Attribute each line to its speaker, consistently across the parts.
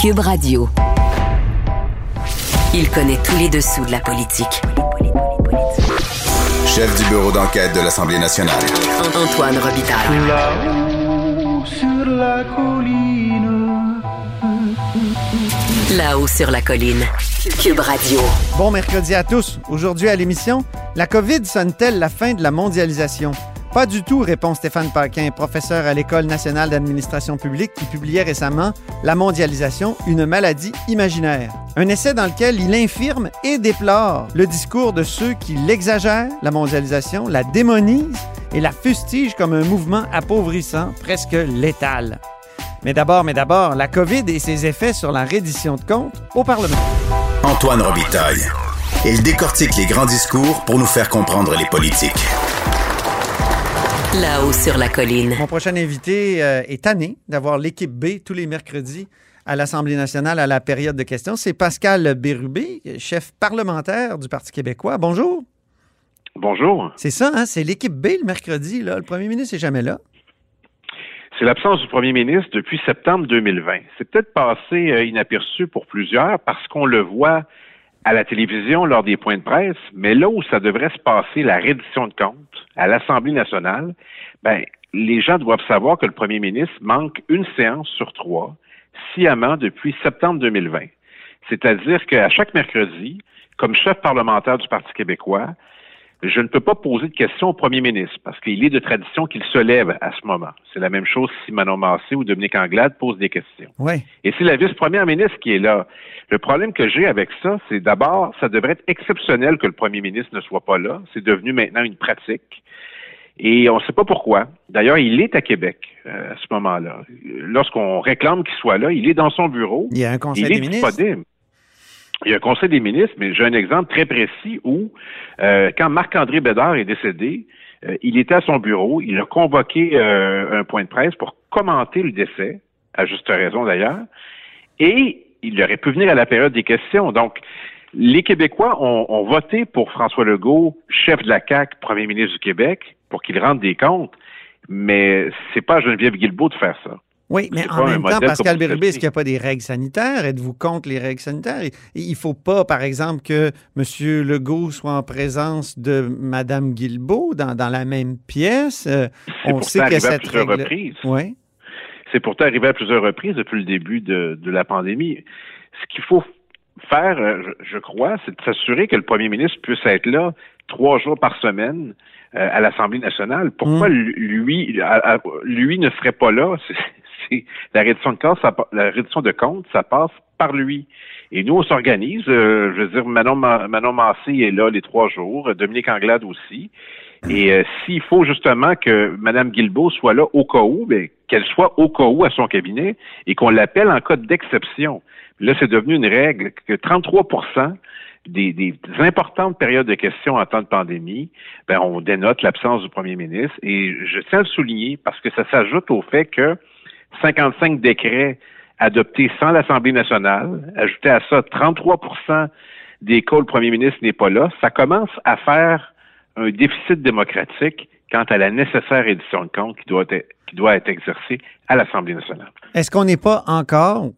Speaker 1: Cube Radio. Il connaît tous les dessous de la politique.
Speaker 2: Chef du bureau d'enquête de l'Assemblée nationale.
Speaker 1: Antoine Robitaille.
Speaker 3: Là-haut sur la colline.
Speaker 1: Là-haut sur la colline. Cube Radio.
Speaker 4: Bon mercredi à tous. Aujourd'hui à l'émission, la COVID sonne-t-elle la fin de la mondialisation? Pas du tout, répond Stéphane Paquin, professeur à l'École nationale d'administration publique qui publiait récemment La mondialisation, une maladie imaginaire. Un essai dans lequel il infirme et déplore le discours de ceux qui l'exagèrent, la mondialisation, la démonisent et la fustigent comme un mouvement appauvrissant, presque létal. Mais d'abord, mais d'abord, la COVID et ses effets sur la reddition de comptes au Parlement.
Speaker 2: Antoine Robitaille. Il décortique les grands discours pour nous faire comprendre les politiques.
Speaker 1: Là-haut sur la colline.
Speaker 4: Mon prochain invité euh, est tanné d'avoir l'équipe B tous les mercredis à l'Assemblée nationale à la période de questions. C'est Pascal Bérubé, chef parlementaire du Parti québécois. Bonjour.
Speaker 5: Bonjour.
Speaker 4: C'est ça, hein? c'est l'équipe B le mercredi. Là. Le premier ministre n'est jamais là.
Speaker 5: C'est l'absence du premier ministre depuis septembre 2020. C'est peut-être passé euh, inaperçu pour plusieurs parce qu'on le voit à la télévision lors des points de presse, mais là où ça devrait se passer, la reddition de comptes, à l'Assemblée nationale, ben, les gens doivent savoir que le premier ministre manque une séance sur trois, sciemment depuis septembre 2020. C'est-à-dire qu'à chaque mercredi, comme chef parlementaire du Parti québécois, je ne peux pas poser de questions au premier ministre parce qu'il est de tradition qu'il se lève à ce moment. C'est la même chose si Manon Massé ou Dominique Anglade posent des questions.
Speaker 4: Oui.
Speaker 5: Et c'est la vice-première ministre qui est là. Le problème que j'ai avec ça, c'est d'abord, ça devrait être exceptionnel que le premier ministre ne soit pas là. C'est devenu maintenant une pratique. Et on ne sait pas pourquoi. D'ailleurs, il est à Québec euh, à ce moment-là. Lorsqu'on réclame qu'il soit là, il est dans son bureau.
Speaker 4: Il y a un conseil
Speaker 5: il est disponible. Il y a un conseil des ministres, mais j'ai un exemple très précis où, euh, quand Marc-André Bédard est décédé, euh, il était à son bureau, il a convoqué euh, un point de presse pour commenter le décès, à juste raison d'ailleurs, et il aurait pu venir à la période des questions. Donc, les Québécois ont, voté pour François Legault, chef de la CAQ, premier ministre du Québec, pour qu'il rende des comptes, mais c'est pas Geneviève Guilbeault de faire ça.
Speaker 4: Oui, mais en même temps, Pascal Bérubé, est-ce qu'il n'y a pas des règles sanitaires? Êtes-vous contre les règles sanitaires? Il ne faut pas, par exemple, que M. Legault soit en présence de Mme Guilbeault dans, dans la même pièce. Euh,
Speaker 5: C'est
Speaker 4: on sait que
Speaker 5: arrivé à
Speaker 4: cette
Speaker 5: plusieurs
Speaker 4: règle...
Speaker 5: reprises.
Speaker 4: Oui.
Speaker 5: C'est pourtant arrivé à plusieurs reprises depuis le début de, de la pandémie. Ce qu'il faut faire, euh, je, je crois, c'est de s'assurer que le premier ministre puisse être là trois jours par semaine euh, à l'Assemblée nationale. Pourquoi
Speaker 4: Mm.
Speaker 5: lui, à- à- lui ne serait pas là? La reddition de compte, ça, la de compte, ça passe par lui. Et nous, on s'organise. euh, je veux dire, Manon, Ma- Manon Massé est là les trois jours, Dominique Anglade aussi. Et euh, s'il faut justement que Mme Guilbeault soit là au cas où, ben, qu'elle soit au cas où à son cabinet et qu'on l'appelle en cas d'exception. Là, c'est devenu une règle que 33 des, des importantes périodes de questions en temps de pandémie, ben, on dénote l'absence du premier ministre. Et je tiens à le souligner parce que ça s'ajoute au fait que 55 décrets adoptés sans l'Assemblée nationale, ajouté à ça 33 des cas où le premier ministre n'est pas là, ça commence à faire un déficit démocratique quant à la nécessaire édition de compte qui doit être exercée à l'Assemblée nationale.
Speaker 4: Est-ce qu'on n'est pas encore,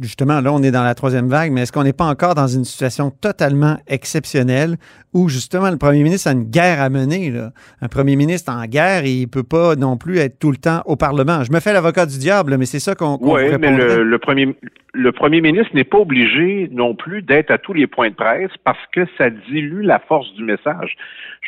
Speaker 4: justement, là, on est dans la troisième vague, mais est-ce qu'on n'est pas encore dans une situation totalement exceptionnelle où, justement, le premier ministre a une guerre à mener? Là? Un premier ministre en guerre, il ne peut pas non plus être tout le temps au Parlement. Je me fais l'avocat du diable, mais c'est ça qu'on qu'on
Speaker 5: Oui, mais
Speaker 4: répondrait.
Speaker 5: le, le premier le premier ministre n'est pas obligé non plus d'être à tous les points de presse parce que ça dilue la force du message.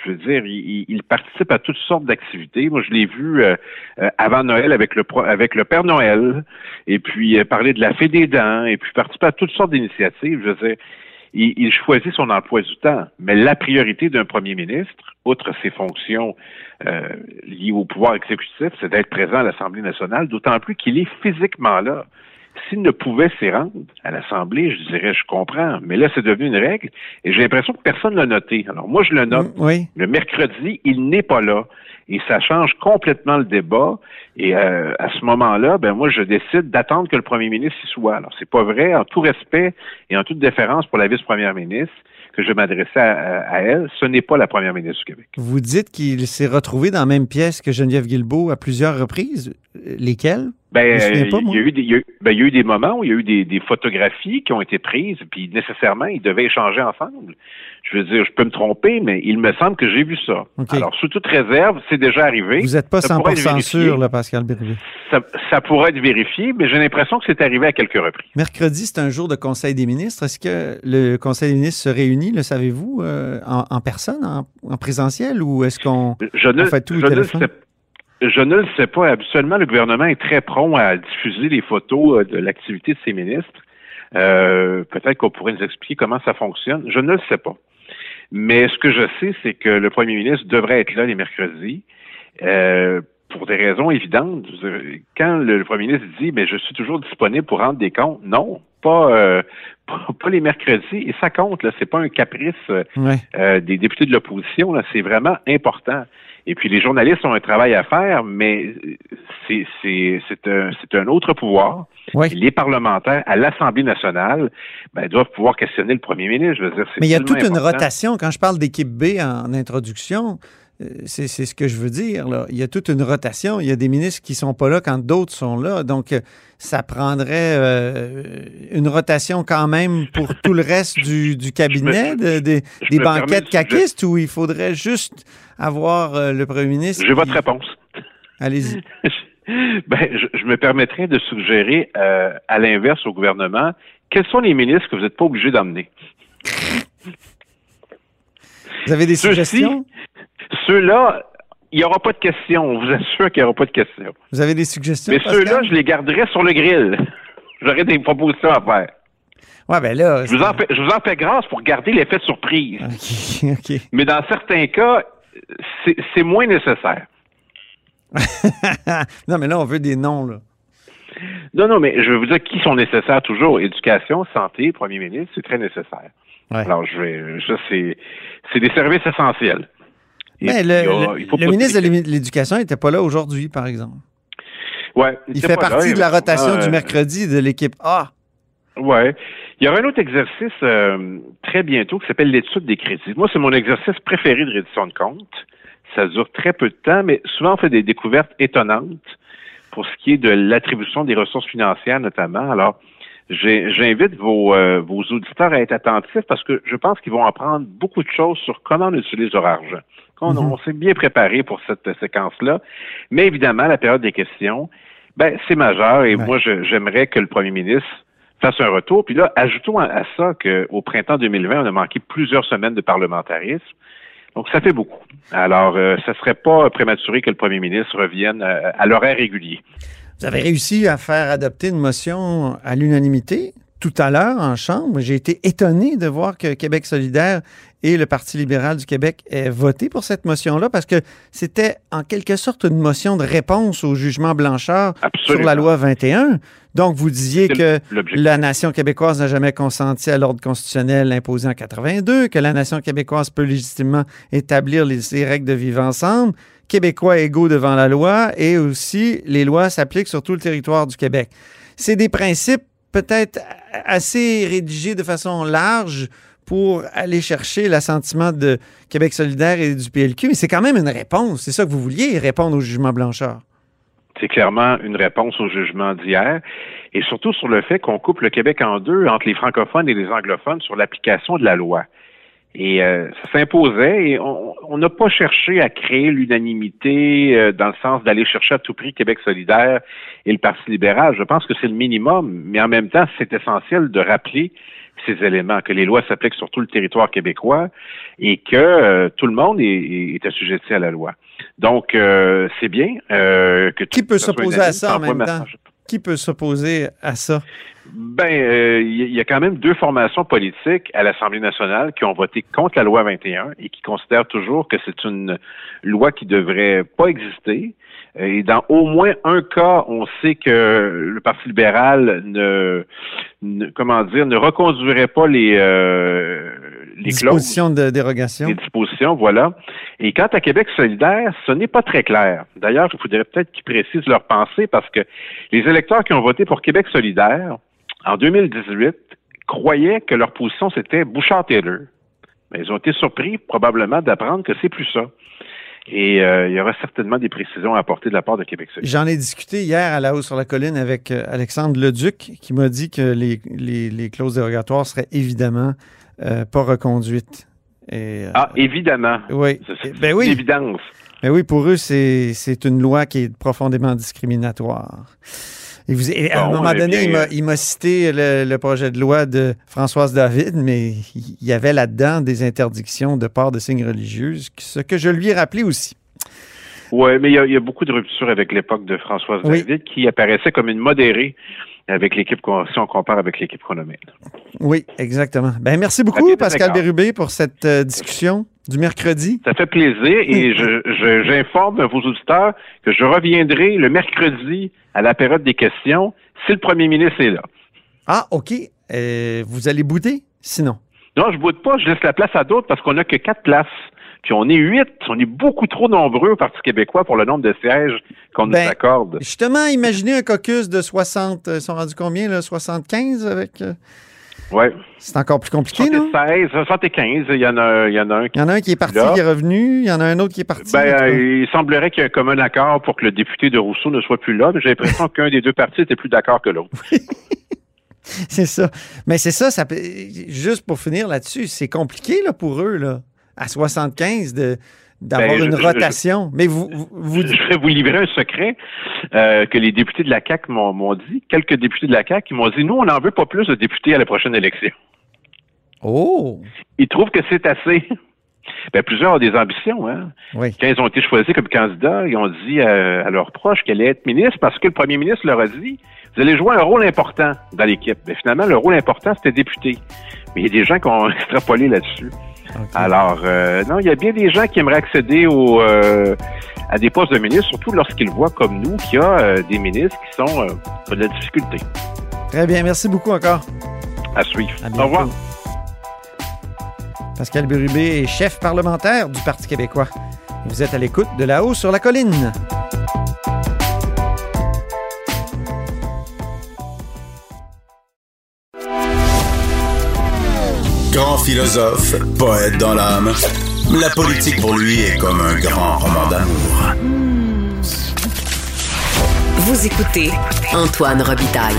Speaker 5: Je veux dire, il, participe à toutes sortes d'activités. Moi, je l'ai vu euh, euh, avant Noël avec le pro- avec le Père Noël, et puis euh, parler de la fée des dents, et puis participer à toutes sortes d'initiatives. Je veux dire, il, il choisit son emploi du temps. Mais la priorité d'un premier ministre, outre ses fonctions euh, liées au pouvoir exécutif, c'est d'être présent à l'Assemblée nationale, d'autant plus qu'il est physiquement là. S'il ne pouvait s'y rendre à l'Assemblée, je dirais, je comprends. Mais là, c'est devenu une règle et j'ai l'impression que personne ne l'a noté. Alors, moi, je le note.
Speaker 4: Mm, Oui.
Speaker 5: Le mercredi, il n'est pas là. Et ça change complètement le débat. Et euh, à ce moment-là, ben moi, je décide d'attendre que le premier ministre y soit. Alors, c'est pas vrai, en tout respect et en toute déférence pour la vice-première ministre, que je m'adressais à, à elle. Ce n'est pas la première ministre du Québec.
Speaker 4: Vous dites qu'il s'est retrouvé dans la même pièce que Geneviève Guilbeault à plusieurs reprises. Lesquelles?
Speaker 5: Ben,
Speaker 4: pas,
Speaker 5: il y a eu des, y a ben, il y a eu des moments où il y a eu des, des photographies qui ont été prises, puis nécessairement, ils devaient échanger ensemble. Je veux dire, je peux me tromper, mais il me semble que j'ai vu ça. Alors, sous toute réserve, c'est déjà arrivé.
Speaker 4: Vous n'êtes pas
Speaker 5: Ça pourrait être
Speaker 4: 100
Speaker 5: vérifié.
Speaker 4: sûr, là, Pascal Bérubé.
Speaker 5: Ça, ça pourrait être vérifié, mais j'ai l'impression que c'est arrivé à quelques reprises.
Speaker 4: Mercredi, c'est un jour de Conseil des ministres. Est-ce que le Conseil des ministres se réunit, le savez-vous, euh, en, en personne, en, en présentiel, ou est-ce qu'on... Fait tout au
Speaker 5: je ne le
Speaker 4: téléphone?
Speaker 5: Je ne le sais pas. Habituellement, le gouvernement est très prompt à diffuser les photos euh, de l'activité de ses ministres. Euh, Peut-être qu'on pourrait nous expliquer comment ça fonctionne. Je ne le sais pas. Mais ce que je sais, c'est que le premier ministre devrait être là les mercredis. euh, pour des raisons évidentes. Quand le, premier ministre dit mais je suis toujours disponible pour rendre des comptes, non, pas, euh, pas, pas les mercredis. Et ça compte, là, c'est pas un caprice euh,
Speaker 4: Ouais.
Speaker 5: euh, des députés de l'opposition, là, c'est vraiment important. Et puis les journalistes ont un travail à faire, mais c'est un un autre pouvoir. Les parlementaires à l'Assemblée nationale ben, doivent pouvoir questionner le premier ministre. Je veux dire,
Speaker 4: Mais il y a toute une rotation. Quand je parle d'équipe B en introduction, c'est c'est ce que je veux dire. Là. Il y a toute une rotation. Il y a des ministres qui sont pas là quand d'autres sont là. Donc, euh, ça prendrait euh, une rotation quand même pour tout le reste du, du cabinet, de- des-
Speaker 5: je
Speaker 4: des banquettes caquistes, où il faudrait juste avoir euh, le premier ministre.
Speaker 5: J'ai votre réponse.
Speaker 4: Allez-y.
Speaker 5: ben, je, je me permettrais de suggérer, euh, à l'inverse au gouvernement, quels sont les ministres que vous n'êtes pas obligé d'emmener?
Speaker 4: Vous avez des suggestions?
Speaker 5: Ceux-là, il n'y aura pas de questions. On vous assure qu'il n'y aura pas de questions.
Speaker 4: Vous avez des suggestions?
Speaker 5: Mais ceux-là, je les garderai sur le grill. J'aurais des propositions à faire.
Speaker 4: Ouais, ben là.
Speaker 5: Je vous en fais, je vous en fais grâce pour garder l'effet de surprise.
Speaker 4: OK, OK.
Speaker 5: Mais dans certains cas, c'est moins nécessaire.
Speaker 4: non, mais là, on veut des noms, là.
Speaker 5: Non, non, mais je vais vous dire qui sont nécessaires toujours. Éducation, santé, premier ministre, c'est très nécessaire.
Speaker 4: Ouais.
Speaker 5: Alors, je vais, c'est des services essentiels.
Speaker 4: Mais
Speaker 5: puis,
Speaker 4: le,
Speaker 5: il y a-
Speaker 4: le-
Speaker 5: il faut
Speaker 4: le
Speaker 5: pas
Speaker 4: ministre de l'Éducation n'était pas là aujourd'hui, par exemple.
Speaker 5: Ouais,
Speaker 4: Il fait
Speaker 5: là,
Speaker 4: partie de la rotation
Speaker 5: euh,
Speaker 4: du mercredi de l'équipe A.
Speaker 5: Ouais. Il y aura un autre exercice euh, très bientôt qui s'appelle l'étude des crédits. Moi, c'est mon exercice préféré de reddition de compte. Ça dure très peu de temps, mais souvent on fait des découvertes étonnantes pour ce qui est de l'attribution des ressources financières notamment. Alors, j'invite vos, euh, vos auditeurs à être attentifs parce que je pense qu'ils vont apprendre beaucoup de choses sur comment on utilise leur argent. On,
Speaker 4: Mhm.
Speaker 5: on s'est bien préparé pour cette séquence-là. Mais évidemment, la période des questions, ben, c'est majeur et
Speaker 4: Ouais.
Speaker 5: moi, j'aimerais que le premier ministre fasse un retour. Puis là, ajoutons à, à ça qu'au printemps 2020, on a manqué plusieurs semaines de parlementarisme. Donc, ça fait beaucoup. Alors, euh, ça serait pas prématuré que le premier ministre revienne à, à l'horaire régulier.
Speaker 4: Vous avez réussi à faire adopter une motion à l'unanimité tout à l'heure en Chambre. J'ai été étonné de voir que Québec solidaire et le Parti libéral du Québec aient voté pour cette motion-là parce que c'était en quelque sorte une motion de réponse au jugement Blanchard
Speaker 5: Absolument.
Speaker 4: sur la loi 21. Donc, vous disiez que la nation québécoise n'a jamais consenti à l'ordre constitutionnel imposé en 82, que la nation québécoise peut légitimement établir les, ses règles de vivre ensemble, Québécois égaux devant la loi, et aussi les lois s'appliquent sur tout le territoire du Québec. C'est des principes peut-être assez rédigés de façon large pour aller chercher l'assentiment de Québec solidaire et du PLQ, mais c'est quand même une réponse. C'est ça que vous vouliez, répondre au jugement Blanchard.
Speaker 5: C'est clairement une réponse au jugement d'hier et surtout sur le fait qu'on coupe le Québec en deux entre les francophones et les anglophones sur l'application de la loi. Et euh, ça s'imposait et on n'a pas cherché à créer l'unanimité euh, dans le sens d'aller chercher à tout prix Québec solidaire et le Parti libéral. Je pense que c'est le minimum, mais en même temps, c'est essentiel de rappeler ces éléments, que les lois s'appliquent sur tout le territoire québécois et que euh, tout le monde est, est- assujetti à la loi. Donc, euh, c'est bien euh, que
Speaker 4: Qui peut s'opposer à ça en même temps? Qui peut s'opposer à ça?
Speaker 5: Ben, euh, il y, y a quand même deux formations politiques à l'Assemblée nationale qui ont voté contre la loi 21 et qui considèrent toujours que c'est une loi qui devrait pas exister. Et dans au moins un cas, on sait que le Parti libéral ne, ne- comment dire, ne reconduirait pas les euh, les clauses
Speaker 4: Disposition de dérogation.
Speaker 5: les dispositions, voilà. Et quant à Québec solidaire, ce n'est pas très clair. D'ailleurs, il faudrait peut-être qu'ils précisent leur pensée parce que les électeurs qui ont voté pour Québec solidaire en 2018 croyaient que leur position c'était Bouchard-Taylor. Mais ils ont été surpris probablement d'apprendre que c'est plus ça. Et euh, il y aura certainement des précisions à apporter de la part de Québec.
Speaker 4: J'en ai discuté hier à la hausse sur la colline avec euh, Alexandre Leduc, qui m'a dit que les, les, les, clauses dérogatoires seraient évidemment euh, pas reconduites.
Speaker 5: Et, euh, ah, évidemment.
Speaker 4: Oui.
Speaker 5: C'est ben oui. évidence.
Speaker 4: Ben oui, pour eux, c'est une loi qui est profondément discriminatoire. Et, vous, et à un moment donné, il m'a cité le, le, projet de loi de Françoise David, mais il y avait là-dedans des interdictions de port de signes religieux, ce que je lui ai rappelé aussi.
Speaker 5: Oui, mais il y, y, a beaucoup de ruptures avec l'époque de Françoise oui. David qui apparaissait comme une modérée avec l'équipe, si on compare avec l'équipe qu'on
Speaker 4: Oui, exactement. Ben, merci beaucoup, Pascal Bérubé, pour cette euh, discussion du mercredi.
Speaker 5: Ça fait plaisir et j'informe vos auditeurs que je reviendrai le mercredi à la période des questions si le premier ministre est là.
Speaker 4: Ah, OK. Euh, vous allez bouder, sinon?
Speaker 5: Non, je boude pas. Je laisse la place à d'autres parce qu'on n'a que quatre places. Puis on est huit. On est beaucoup trop nombreux au Parti québécois pour le nombre de sièges qu'on
Speaker 4: ben,
Speaker 5: nous accorde.
Speaker 4: Justement, imaginez un caucus de 60. Ils sont rendus combien, là? 75 avec. C'est encore plus compliqué,
Speaker 5: 76, non? 75, il y en a, il y en a un.
Speaker 4: Il y en a un qui est parti, là. qui est revenu. Il y en a un autre qui est parti.
Speaker 5: Ben, euh, il semblerait qu'il y ait un commun accord pour que le député de Rousseau ne soit plus là, mais j'ai l'impression qu'un des deux partis était plus d'accord que l'autre.
Speaker 4: c'est ça. Mais c'est ça, ça juste pour finir là-dessus, c'est compliqué là, pour eux, là, à 75, de d'avoir ben, une je, rotation.
Speaker 5: Je,
Speaker 4: mais vous, vous,
Speaker 5: Je vais vous livrer un secret euh, que les députés de la CAQ m'ont dit. Quelques députés de la CAQ qui m'ont dit, nous, on n'en veut pas plus de députés à la prochaine élection.
Speaker 4: Oh!
Speaker 5: Ils trouvent que c'est assez. Ben, plusieurs ont des ambitions. Hein?
Speaker 4: Oui.
Speaker 5: Quand ils ont été choisis comme candidats, ils ont dit à, à leurs proches qu'elle allait être ministre parce que le premier ministre leur a dit vous allez jouer un rôle important dans l'équipe. Mais finalement, le rôle important, c'était député. Mais il y a des gens qui ont extrapolé là-dessus. Okay. Alors, euh, non, il y a bien des gens qui aimeraient accéder au, euh, à des postes de ministre, surtout lorsqu'ils voient comme nous qu'il y a euh, des ministres qui sont de la difficulté.
Speaker 4: Très bien, merci beaucoup encore.
Speaker 5: À suivre. À Au revoir.
Speaker 4: Pascal Bérubé est chef parlementaire du Parti québécois. Vous êtes à l'écoute de là-haut sur la colline.
Speaker 2: Grand philosophe, poète dans l'âme, la politique pour lui est comme un grand roman d'amour.
Speaker 1: Vous écoutez Antoine Robitaille.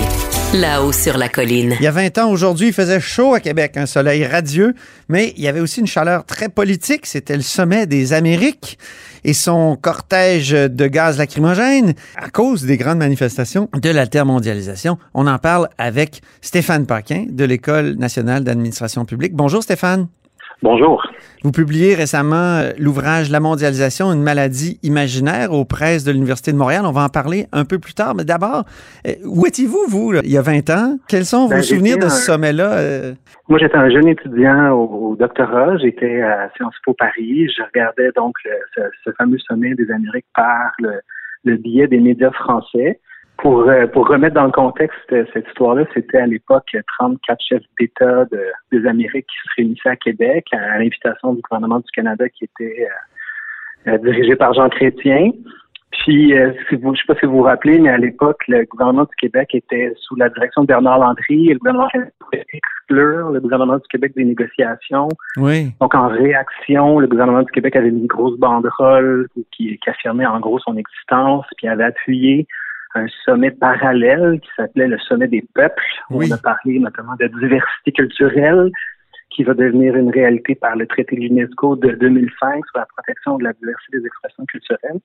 Speaker 1: Là-haut sur la colline.
Speaker 4: Il y a 20 ans aujourd'hui, il faisait chaud à Québec, un soleil radieux, mais il y avait aussi une chaleur très politique. C'était le sommet des Amériques et son cortège de gaz lacrymogène à cause des grandes manifestations de l'altermondialisation. On en parle avec Stéphane Paquin de l'École nationale d'administration publique. Bonjour Stéphane.
Speaker 6: Bonjour.
Speaker 4: Vous publiez récemment l'ouvrage La mondialisation, une maladie imaginaire aux presses de l'Université de Montréal. On va en parler un peu plus tard. Mais d'abord, où étiez-vous, vous, là, il y a 20 ans? Quels sont
Speaker 6: ben,
Speaker 4: vos souvenirs de ce sommet-là? Euh...
Speaker 6: Moi, j'étais un jeune étudiant au, au doctorat. J'étais à Sciences Po Paris. Je regardais donc le, ce, ce, fameux sommet des Amériques par le, le biais des médias français. Pour, euh, pour remettre dans le contexte cette histoire-là, c'était à l'époque 34 chefs d'État de, des Amériques qui se réunissaient à Québec à l'invitation du gouvernement du Canada qui était euh, euh, dirigé par Jean Chrétien. Puis, euh, si vous, je ne sais pas si vous vous rappelez, mais à l'époque, le gouvernement du Québec était sous la direction de Bernard Landry et le gouvernement pouvait exclure le gouvernement du Québec des négociations.
Speaker 4: Oui.
Speaker 6: Donc, en réaction, le gouvernement du Québec avait mis une grosse banderole qui, qui affirmait en gros son existence, puis avait appuyé un sommet parallèle qui s'appelait le sommet des peuples.
Speaker 4: Oui.
Speaker 6: On a parlé notamment de diversité culturelle qui va devenir une réalité par le traité de l'UNESCO de 2005 sur la protection de la diversité des expressions culturelles.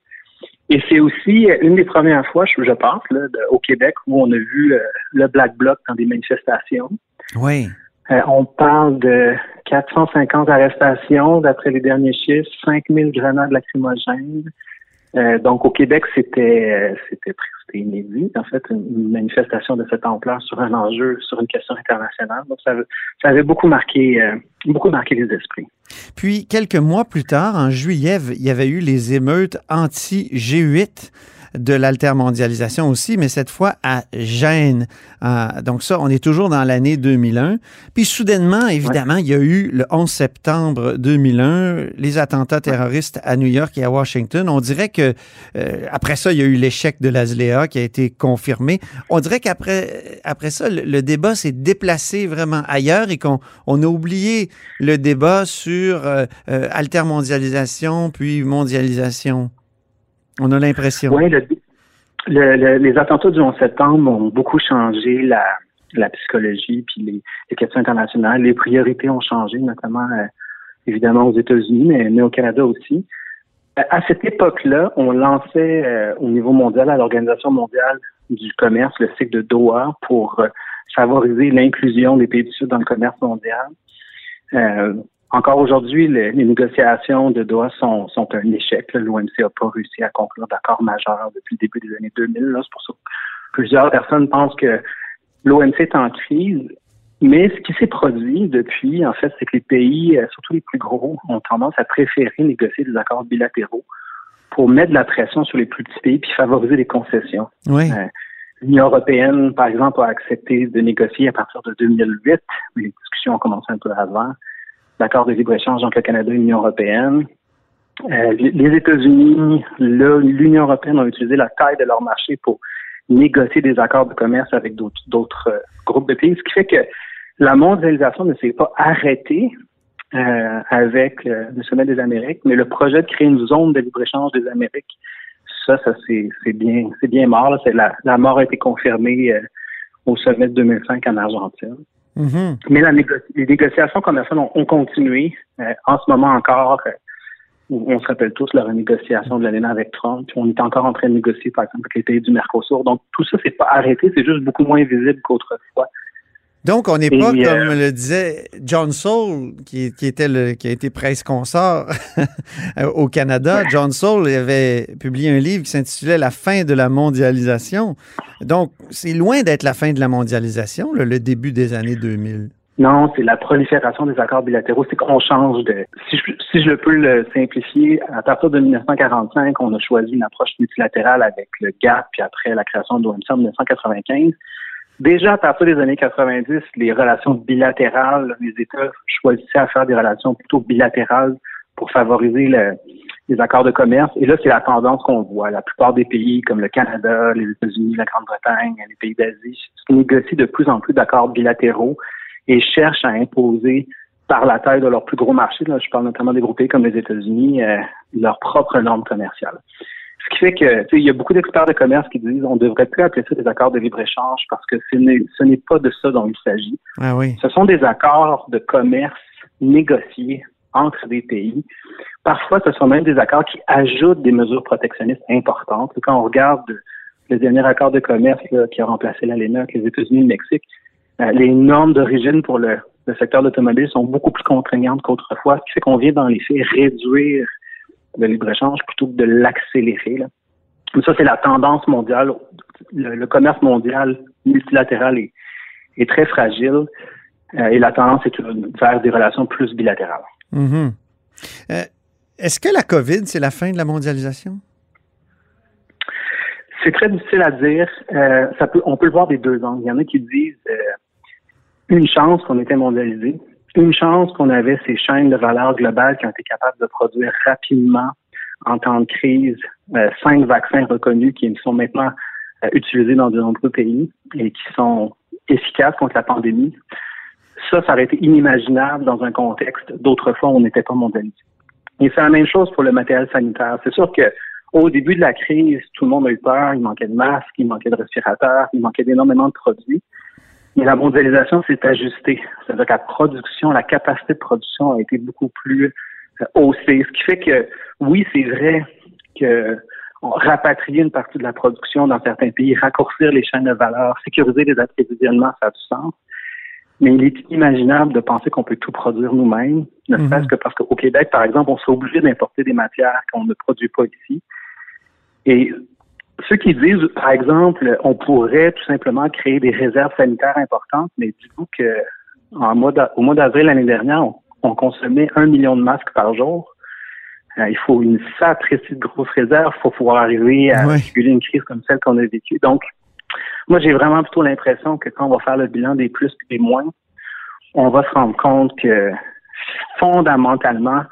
Speaker 6: Et c'est aussi une des premières fois, je, pense, là, de, au Québec où on a vu euh, le Black Bloc dans des manifestations.
Speaker 4: Oui.
Speaker 6: Euh, on parle de 450 arrestations d'après les derniers chiffres, 5000 grenades lacrymogènes, euh, donc au Québec, c'était c'était c'était inédit. En fait, une manifestation de cette ampleur sur un enjeu, sur une question internationale. Donc ça, ça avait beaucoup marqué euh, beaucoup marqué les esprits.
Speaker 4: Puis quelques mois plus tard, en juillet, il y avait eu les émeutes anti-G8 de l'altermondialisation aussi, mais cette fois à Gênes. Euh, donc ça, on est toujours dans l'année 2001. Puis soudainement, évidemment, il y a eu le 11 septembre 2001, les attentats terroristes à New York et à Washington. On dirait que euh, après ça, il y a eu l'échec de l'ASLEA qui a été confirmé. On dirait qu'après après ça, le, débat s'est déplacé vraiment ailleurs et qu'on on a oublié le débat sur euh, altermondialisation puis mondialisation. On a l'impression.
Speaker 6: Oui, les attentats du 11 septembre ont beaucoup changé la, la psychologie puis les, les, questions internationales. Les priorités ont changé, notamment euh, évidemment aux États-Unis, mais, au Canada aussi. À cette époque-là, on lançait euh, au niveau mondial, à l'Organisation mondiale du commerce, le cycle de Doha pour euh, favoriser l'inclusion des pays du Sud dans le commerce mondial. Encore aujourd'hui, les, négociations de Doha sont, sont un échec. L'OMC n'a pas réussi à conclure d'accord majeur depuis le début des années 2000. C'est pour ça que plusieurs personnes pensent que l'OMC est en crise. Mais ce qui s'est produit depuis, en fait, c'est que les pays, euh, surtout les plus gros, ont tendance à préférer négocier des accords bilatéraux pour mettre de la pression sur les plus petits pays puis favoriser les concessions.
Speaker 4: Oui.
Speaker 6: Euh, L'Union européenne, par exemple, a accepté de négocier à partir de 2008, mais les discussions ont commencé un peu avant, l'accord de libre-échange entre le Canada et l'Union européenne. Euh, les États-Unis, l'Union européenne ont utilisé la taille de leur marché pour négocier des accords de commerce avec d'autres euh, groupes de pays, ce qui fait que la mondialisation ne s'est pas arrêtée euh, avec le sommet des Amériques, mais le projet de créer une zone de libre-échange des Amériques, ça, ça c'est bien, c'est bien mort. La, la, mort a été confirmée au sommet de 2005 en Argentine.
Speaker 4: Mm-hmm.
Speaker 6: Mais la les négociations commerciales ont, ont continué. Euh, en ce moment encore, euh, on se rappelle tous la renégociation de l'année avec Trump. On est encore en train de négocier, par exemple, avec les pays du Mercosur. Donc, tout ça, c'est pas arrêté, c'est juste beaucoup moins visible qu'autrefois.
Speaker 4: Donc, on n'est pas, comme euh, le disait John Saul, qui, était le, qui a été presse consort au Canada. John Saul avait publié un livre qui s'intitulait La fin de la mondialisation. Donc, c'est loin d'être la fin de la mondialisation, le début des années 2000.
Speaker 6: Non, c'est la prolifération des accords bilatéraux. C'est qu'on change de. Si je, si je peux le simplifier, à partir de 1945, on a choisi une approche multilatérale avec le GATT, puis après la création de l'OMC en 1995. Déjà, à partir des années 90, les relations bilatérales, les États choisissaient à faire des relations plutôt bilatérales pour favoriser les accords de commerce. Et là, c'est la tendance qu'on voit. La plupart des pays, comme le Canada, les États-Unis, la Grande-Bretagne, les pays d'Asie, négocient de plus en plus d'accords bilatéraux et cherchent à imposer par la taille de leur plus gros marché, je parle notamment des gros pays comme les États-Unis, euh, leurs propres normes commerciales. Ce qui fait que, il y a beaucoup d'experts de commerce qui disent on devrait plus appeler ça des accords de libre-échange parce que ce n'est pas de ça dont il s'agit.
Speaker 4: Ah oui.
Speaker 6: Ce sont des accords de commerce négociés entre des pays. Parfois, ce sont même des accords qui ajoutent des mesures protectionnistes importantes. Quand on regarde le dernier accord de commerce qui a remplacé l'ALENA avec les États-Unis et le Mexique, euh, les normes d'origine pour le, le secteur d'automobile sont beaucoup plus contraignantes qu'autrefois, ce qui fait qu'on vient dans les faits réduire le libre-échange plutôt que de l'accélérer. Ça, c'est la tendance mondiale. Le, commerce mondial multilatéral est, est très fragile euh, et la tendance est vers des relations plus bilatérales.
Speaker 4: Mm-hmm. Euh, est-ce que la COVID, c'est la fin de la mondialisation?
Speaker 6: C'est très difficile à dire. Euh, ça peut, on peut le voir des deux angles. Il y en a qui disent une chance qu'on était mondialisé, une chance qu'on avait ces chaînes de valeur globales qui ont été capables de produire rapidement en temps de crise euh, cinq vaccins reconnus qui sont maintenant euh, utilisés dans de nombreux pays et qui sont efficaces contre la pandémie. Ça, ça aurait été inimaginable dans un contexte d'autrefois où on n'était pas mondialisé. Et c'est la même chose pour le matériel sanitaire. C'est sûr que au début de la crise, tout le monde a eu peur, il manquait de masques, il manquait de respirateurs, il manquait énormément de produits. Mais la mondialisation s'est ajustée. C'est-à-dire que la production, la capacité de production a été beaucoup plus euh, haussée. Ce qui fait que, oui, c'est vrai que rapatrier une partie de la production dans certains pays, raccourcir les chaînes de valeur, sécuriser les approvisionnements, ça a du sens. Mais il est inimaginable de penser qu'on peut tout produire nous-mêmes, ne mhm. serait-ce que parce qu'au Québec, par exemple, on serait obligé d'importer des matières qu'on ne produit pas ici. Et ceux qui disent, par exemple, on pourrait tout simplement créer des réserves sanitaires importantes, mais dites-vous que en mois au mois d'avril l'année dernière, on, consommait un million de masques par jour. Euh, il faut une sapristi de grosse réserve pour pouvoir arriver à réguler une crise comme celle qu'on a vécue. Donc, moi, j'ai vraiment plutôt l'impression que quand on va faire le bilan des plus et des moins, on va se rendre compte que fondamentalement,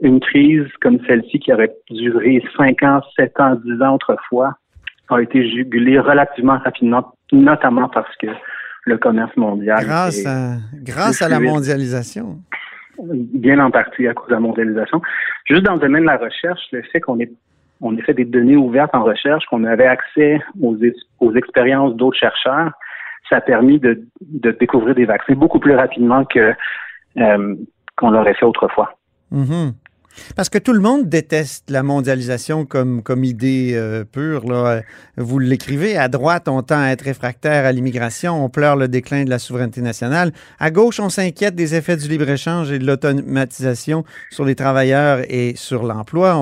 Speaker 6: une crise comme celle-ci qui aurait duré 5 ans, 7 ans, 10 ans autrefois, a été jugulée relativement rapidement, notamment parce que le commerce mondial
Speaker 4: Grâce à, grâce à la mondialisation.
Speaker 6: bien en partie à cause de la mondialisation. Juste dans le domaine de la recherche, le fait qu'on ait on ait fait des données ouvertes en recherche, qu'on avait accès aux, ex- aux expériences d'autres chercheurs, ça a permis de, de découvrir des vaccins beaucoup plus rapidement que euh, qu'on l'aurait fait autrefois.
Speaker 4: Mhm. Parce que tout le monde déteste la mondialisation comme, comme idée euh, pure. Là. Vous l'écrivez, à droite, on tend à être réfractaire à l'immigration, on pleure le déclin de la souveraineté nationale. À gauche, on s'inquiète des effets du libre-échange et de l'automatisation sur les travailleurs et sur l'emploi.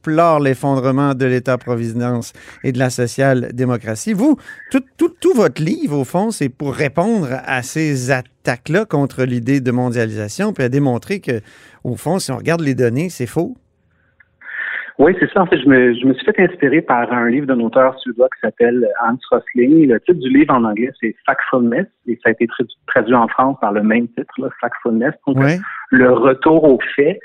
Speaker 4: Déplore l'effondrement de l'État-providence et de la social-démocratie. Vous, tout, tout, tout votre livre, au fond, c'est pour répondre à ces attaques-là contre l'idée de mondialisation, puis à démontrer que au fond, si on regarde les données, c'est faux.
Speaker 6: Oui, c'est ça. En fait, je me, je me suis fait inspirer par un livre d'un auteur suédois qui s'appelle Hans Rosling. Le titre du livre en anglais, c'est Factfulness, et ça a été tradu- traduit en France par le même titre, là, Factfulness. Donc, le retour aux faits.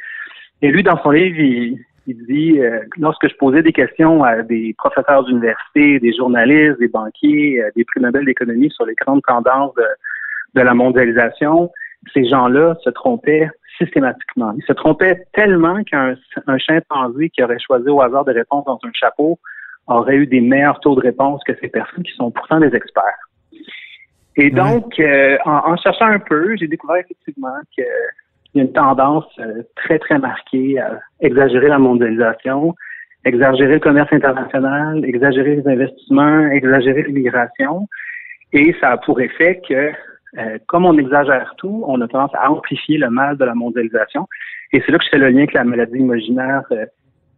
Speaker 6: Et lui, dans son livre, il, il dit, euh, lorsque je posais des questions à des professeurs d'université, des journalistes, des banquiers, euh, des prix Nobel d'économie sur les grandes tendances de, de la mondialisation, ces gens-là se trompaient systématiquement. Ils se trompaient tellement qu'un un chimpanzé qui aurait choisi au hasard des réponses dans un chapeau aurait eu des meilleurs taux de réponse que ces personnes qui sont pourtant des experts. Et donc, euh, en, en cherchant un peu, j'ai découvert effectivement que il y a une tendance euh, très, très marquée à exagérer la mondialisation, exagérer le commerce international, exagérer les investissements, exagérer l'immigration. Et ça a pour effet que, euh, comme on exagère tout, on a tendance à amplifier le mal de la mondialisation. Et c'est là que je fais le lien avec la maladie imaginaire. euh,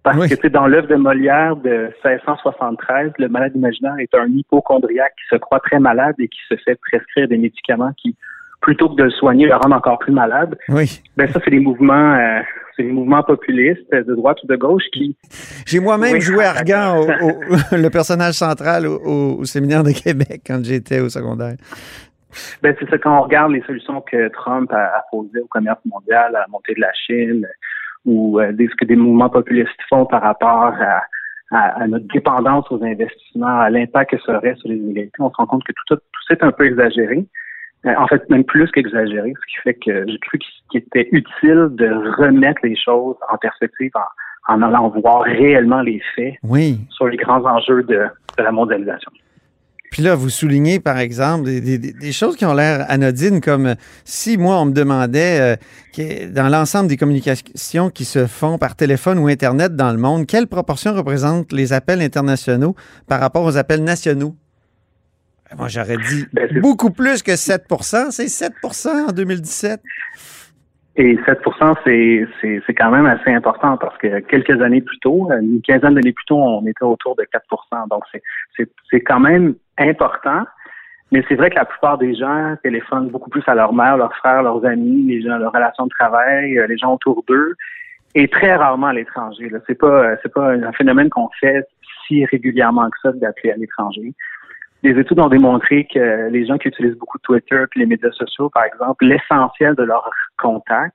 Speaker 6: parce
Speaker 4: Oui.
Speaker 6: que, sais, dans l'œuvre de Molière de 1673, le malade imaginaire est un hypochondriaque qui se croit très malade et qui se fait prescrire des médicaments qui, plutôt que de le soigner, le rendent encore plus malade.
Speaker 4: Oui.
Speaker 6: Ben ça, c'est des mouvements, euh, c'est des mouvements populistes de droite ou de gauche qui.
Speaker 4: J'ai moi-même
Speaker 6: Oui.
Speaker 4: joué Argan, au- au- le personnage central au, séminaire de Québec quand j'étais au secondaire.
Speaker 6: Ben c'est ça quand on regarde les solutions que Trump a, a posées au commerce mondial, à la montée de la Chine, ou euh, des, ce que des mouvements populistes font par rapport à, à- à notre dépendance aux investissements, à l'impact que ça aurait sur les inégalités, on se rend compte que tout, ça- tout ça est un peu exagéré. Euh, en fait, même plus qu'exagéré, ce qui fait que j'ai cru qu'il était utile de remettre les choses en perspective en, en allant voir réellement les faits
Speaker 4: Oui.
Speaker 6: sur les grands enjeux de, de la mondialisation.
Speaker 4: Puis là, vous soulignez, par exemple, des, des- des choses qui ont l'air anodines, comme si moi, on me demandait, euh, que dans l'ensemble des communications qui se font par téléphone ou Internet dans le monde, quelle proportion représentent les appels internationaux par rapport aux appels nationaux? Ben, Moi, j'aurais dit
Speaker 6: Ben,
Speaker 4: beaucoup plus que 7 C'est 7 en 2017.
Speaker 6: Et 7 c'est quand même assez important parce que quelques années plus tôt, une quinzaine d'années plus tôt, on était autour de 4% Donc c'est quand même important. Mais c'est vrai que la plupart des gens téléphonent beaucoup plus à leur mère, leurs frères, leurs amis, les gens, leurs relations de travail, euh, les gens autour d'eux, et très rarement à l'étranger. C'est pas euh, c'est pas un phénomène qu'on fait si régulièrement que ça d'appeler à l'étranger. Les études ont démontré que les gens qui utilisent beaucoup Twitter et les médias sociaux, par exemple, l'essentiel de leurs contacts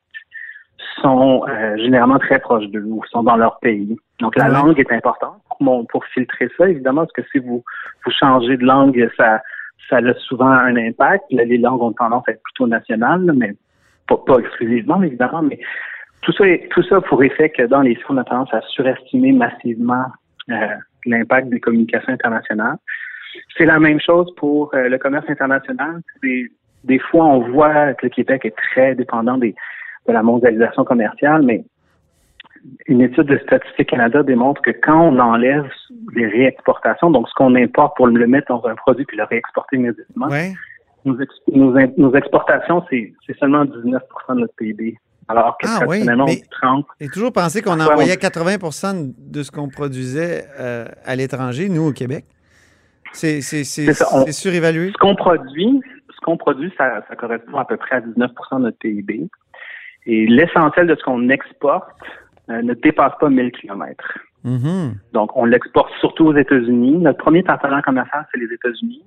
Speaker 6: sont euh, généralement très proches d'eux ou sont dans leur pays. Donc la langue est importante pour, pour filtrer ça, évidemment, parce que si vous, vous changez de langue, ça, ça a souvent un impact. Là, les langues ont tendance à être plutôt nationales, là, mais pas, pas exclusivement, évidemment, mais tout ça, est- tout ça pour effet que dans les faits, on a tendance à surestimer massivement euh, l'impact des communications internationales. C'est la même chose pour euh, le commerce international. Des, des fois, on voit que le Québec est très dépendant des, de la mondialisation commerciale, mais une étude de Statistique Canada démontre que quand on enlève les réexportations, donc ce qu'on importe pour le mettre dans un produit puis le réexporter immédiatement,
Speaker 4: Oui.
Speaker 6: nos, ex- nos, in- nos exportations, c'est seulement 19% de notre PIB. Alors que
Speaker 4: Ah oui,
Speaker 6: traditionnellement,
Speaker 4: mais-
Speaker 6: on dit 30
Speaker 4: J'ai toujours pensé qu'on envoyait
Speaker 6: on-
Speaker 4: 80% de ce qu'on produisait euh, à l'étranger, nous, au Québec. C'est surévalué?
Speaker 6: Ce qu'on produit, ce qu'on produit, ça, ça correspond à peu près à 19% de notre PIB. Et l'essentiel de ce qu'on exporte, euh, ne dépasse pas 1000 km.
Speaker 4: Mhm.
Speaker 6: Donc, on l'exporte surtout aux États-Unis. Notre premier partenaire commercial, c'est les États-Unis,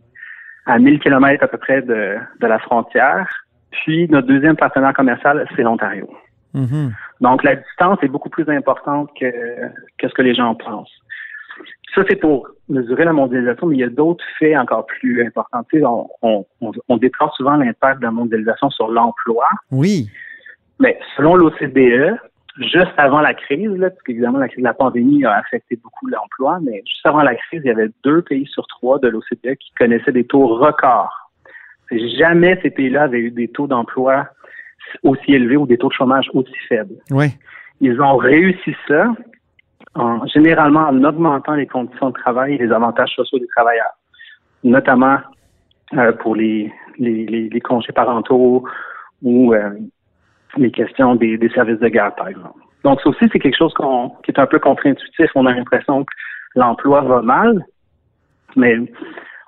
Speaker 6: à 1000 km à peu près de, de la frontière. Puis, notre deuxième partenaire commercial, c'est l'Ontario.
Speaker 4: Mhm.
Speaker 6: Donc, la distance est beaucoup plus importante que, que ce que les gens pensent. Ça, c'est pour mesurer la mondialisation, mais il y a d'autres faits encore plus importants. Tu sais, on, on, on, on déplore souvent l'impact de la mondialisation sur l'emploi,
Speaker 4: Oui.
Speaker 6: mais selon l'OCDE, juste avant la crise, là, parce qu'évidemment, la crise de la pandémie a affecté beaucoup l'emploi, mais juste avant la crise, il y avait deux pays sur trois de l'OCDE qui connaissaient des taux records. Jamais ces pays-là avaient eu des taux d'emploi aussi élevés ou des taux de chômage aussi faibles.
Speaker 4: Oui.
Speaker 6: Ils ont réussi ça en, généralement en augmentant les conditions de travail et les avantages sociaux des travailleurs, notamment euh, pour les, les, les, congés parentaux ou euh, les questions des, des services de garde, par exemple. Donc, ça aussi, c'est quelque chose qu'on, qui est un peu contre-intuitif. On a l'impression que l'emploi va mal, mais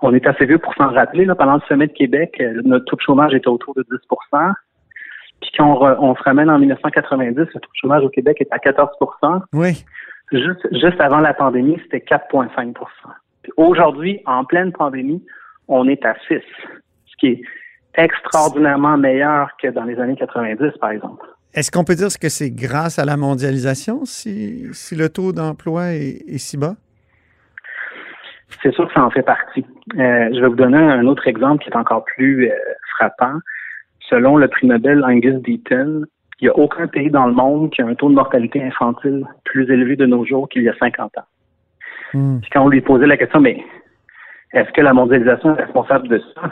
Speaker 6: on est assez vieux pour s'en rappeler. Là, pendant le sommet de Québec, euh, notre taux de chômage était autour de 10% Puis quand on, on se ramène en 1990, le taux de chômage au Québec est à 14%
Speaker 4: Oui.
Speaker 6: Juste, juste avant la pandémie, c'était 4,5 Puis Aujourd'hui, en pleine pandémie, on est à 6 ce qui est extraordinairement meilleur que dans les années 90, par exemple.
Speaker 4: Est-ce qu'on peut dire que c'est grâce à la mondialisation si, si le taux d'emploi est, est si bas?
Speaker 6: C'est sûr que ça en fait partie. Euh, je vais vous donner un autre exemple qui est encore plus euh, frappant. Selon le prix Nobel Angus Deaton, il n'y a aucun pays dans le monde qui a un taux de mortalité infantile plus élevé de nos jours qu'il y a 50 ans.
Speaker 4: Hmm.
Speaker 6: Puis quand on lui posait la question, mais est-ce que la mondialisation est responsable de ça?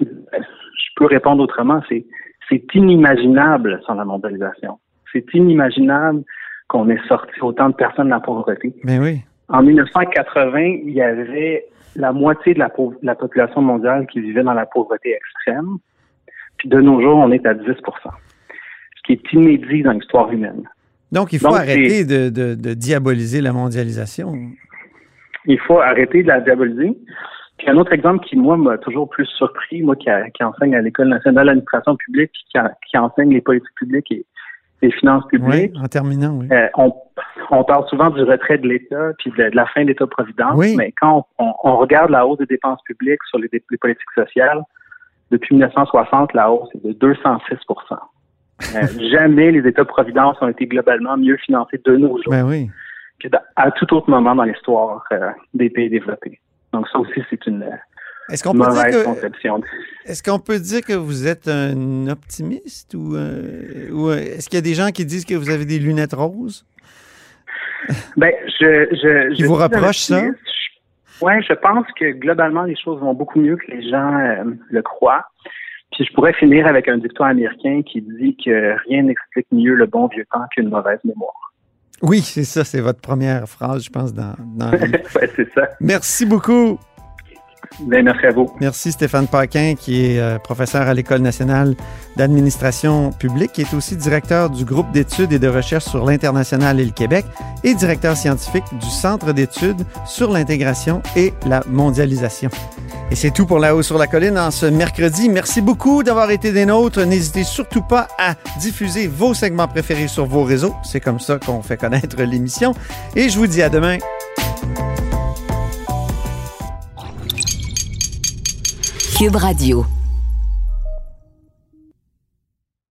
Speaker 6: Je peux répondre autrement, c'est c'est inimaginable sans la mondialisation. C'est inimaginable qu'on ait sorti autant de personnes de la pauvreté.
Speaker 4: Ben oui.
Speaker 6: En 1980, il y avait la moitié de la, la population mondiale qui vivait dans la pauvreté extrême. Puis de nos jours, on est à 10 ce qui est inédit dans l'histoire humaine.
Speaker 4: Donc, il faut
Speaker 6: Donc,
Speaker 4: arrêter de, de- de diaboliser la mondialisation.
Speaker 6: Il faut arrêter de la diaboliser. Puis un autre exemple qui, moi, m'a toujours plus surpris, moi qui, a- qui enseigne à l'École nationale d'administration publique, puis qui, a- qui enseigne les politiques publiques et les finances
Speaker 4: Oui,
Speaker 6: publiques,
Speaker 4: en terminant, oui.
Speaker 6: Euh, on, on parle souvent du retrait de l'État puis de, de la fin de l'État-providence,
Speaker 4: Oui.
Speaker 6: mais quand on, on regarde la hausse des dépenses publiques sur les politiques sociales, depuis 1960, la hausse est de 206 Euh, Jamais les États-providence ont été globalement mieux financés de nos jours
Speaker 4: Ben oui.
Speaker 6: que à tout autre moment dans l'histoire euh, des pays développés. Donc ça aussi, c'est une euh,
Speaker 4: Est-ce qu'on peut, dire
Speaker 6: mauvaise conception.
Speaker 4: est-ce qu'on peut dire que vous êtes un optimiste ou, euh, ou, est-ce qu'il y a des gens qui disent que vous avez des lunettes roses?
Speaker 6: Ben, je, je, je
Speaker 4: vous reproche ça?
Speaker 6: optimiste. Je- pense que globalement, les choses vont beaucoup mieux que les gens le croient. Puis je pourrais finir avec un dicton américain qui dit que rien n'explique mieux le bon vieux temps qu'une mauvaise mémoire.
Speaker 4: Oui, c'est ça, c'est votre première phrase, je pense, dans, dans le livre.
Speaker 6: ouais, c'est ça.
Speaker 4: Merci beaucoup.
Speaker 6: Ben, merci à vous.
Speaker 4: Merci Stéphane Paquin, qui est euh, professeur à l'École nationale d'administration publique, qui est aussi directeur du groupe d'études et de recherche sur l'international et le Québec et directeur scientifique du Centre d'études sur l'intégration et la mondialisation. Et c'est tout pour La Haut sur la Colline en ce mercredi. Merci beaucoup d'avoir été des nôtres. N'hésitez surtout pas à diffuser vos segments préférés sur vos réseaux. C'est comme ça qu'on fait connaître l'émission. Et je vous dis à demain.
Speaker 1: Cube Radio.